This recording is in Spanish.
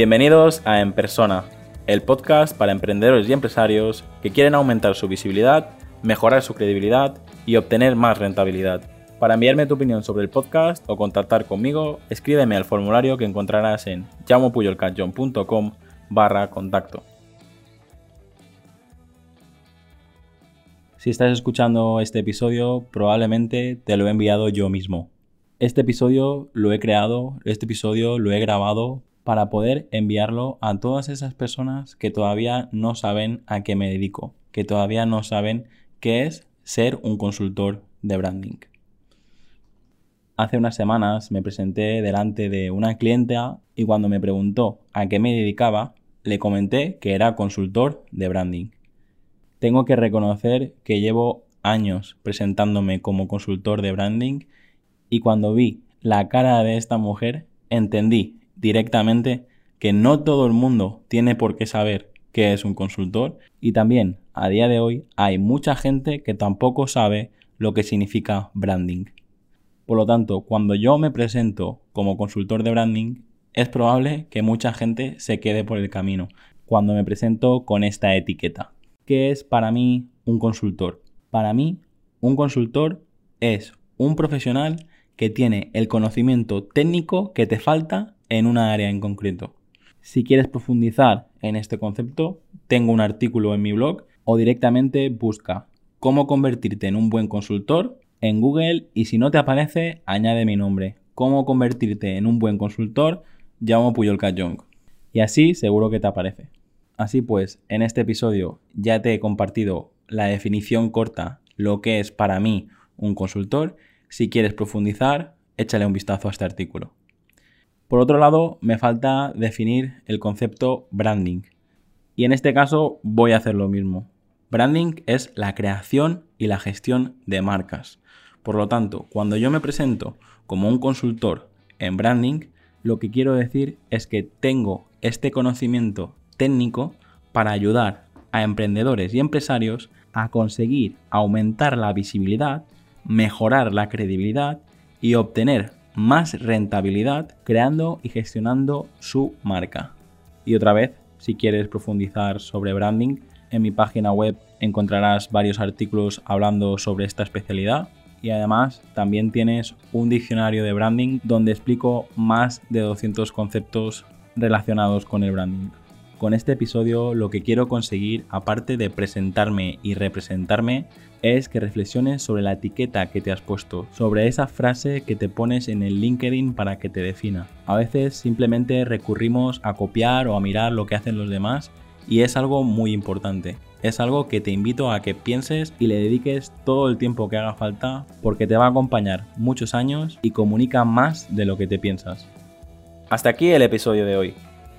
Bienvenidos a En Persona, el podcast para emprendedores y empresarios que quieren aumentar su visibilidad, mejorar su credibilidad y obtener más rentabilidad. Para enviarme tu opinión sobre el podcast o contactar conmigo, escríbeme al formulario que encontrarás en llamopuyolcanchon.com barra contacto. Si estás escuchando este episodio, probablemente te lo he enviado yo mismo. Este episodio lo he creado, este episodio lo he grabado para poder enviarlo a todas esas personas que todavía no saben a qué me dedico, que todavía no saben qué es ser un consultor de branding. Hace unas semanas me presenté delante de una clienta y cuando me preguntó a qué me dedicaba, le comenté que era consultor de branding. Tengo que reconocer que llevo años presentándome como consultor de branding y cuando vi la cara de esta mujer entendí directamente que no todo el mundo tiene por qué saber qué es un consultor y también a día de hoy hay mucha gente que tampoco sabe lo que significa branding. Por lo tanto, cuando yo me presento como consultor de branding, es probable que mucha gente se quede por el camino cuando me presento con esta etiqueta. ¿Qué es para mí un consultor? Para mí, un consultor es un profesional que tiene el conocimiento técnico que te falta en una área en concreto. Si quieres profundizar en este concepto, tengo un artículo en mi blog o directamente busca cómo convertirte en un buen consultor en Google y si no te aparece, añade mi nombre. Cómo convertirte en un buen consultor, llamo Puyol Cayong. Y así seguro que te aparece. Así pues, en este episodio ya te he compartido la definición corta, lo que es para mí un consultor. Si quieres profundizar, échale un vistazo a este artículo. Por otro lado, me falta definir el concepto branding. Y en este caso voy a hacer lo mismo. Branding es la creación y la gestión de marcas. Por lo tanto, cuando yo me presento como un consultor en branding, lo que quiero decir es que tengo este conocimiento técnico para ayudar a emprendedores y empresarios a conseguir aumentar la visibilidad, mejorar la credibilidad y obtener más rentabilidad creando y gestionando su marca. Y otra vez, si quieres profundizar sobre branding, en mi página web encontrarás varios artículos hablando sobre esta especialidad y además también tienes un diccionario de branding donde explico más de 200 conceptos relacionados con el branding. Con este episodio lo que quiero conseguir, aparte de presentarme y representarme, es que reflexiones sobre la etiqueta que te has puesto, sobre esa frase que te pones en el LinkedIn para que te defina. A veces simplemente recurrimos a copiar o a mirar lo que hacen los demás y es algo muy importante. Es algo que te invito a que pienses y le dediques todo el tiempo que haga falta porque te va a acompañar muchos años y comunica más de lo que te piensas. Hasta aquí el episodio de hoy.